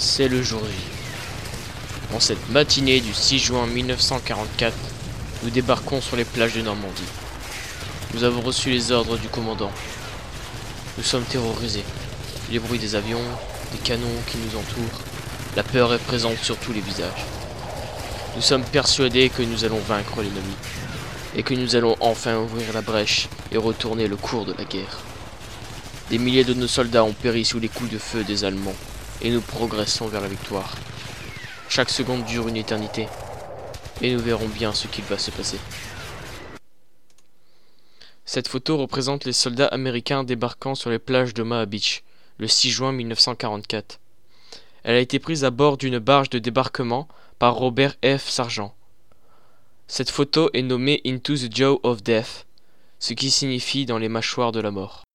C'est le jour J. En cette matinée du 6 juin 1944, nous débarquons sur les plages de Normandie. Nous avons reçu les ordres du commandant. Nous sommes terrorisés. Les bruits des avions, des canons qui nous entourent, la peur est présente sur tous les visages. Nous sommes persuadés que nous allons vaincre l'ennemi et que nous allons enfin ouvrir la brèche et retourner le cours de la guerre. Des milliers de nos soldats ont péri sous les coups de feu des Allemands et nous progressons vers la victoire. Chaque seconde dure une éternité et nous verrons bien ce qu'il va se passer. Cette photo représente les soldats américains débarquant sur les plages de Maha Beach le 6 juin 1944. Elle a été prise à bord d'une barge de débarquement par Robert F. Sargent. Cette photo est nommée Into the Jaw of Death, ce qui signifie dans les mâchoires de la mort.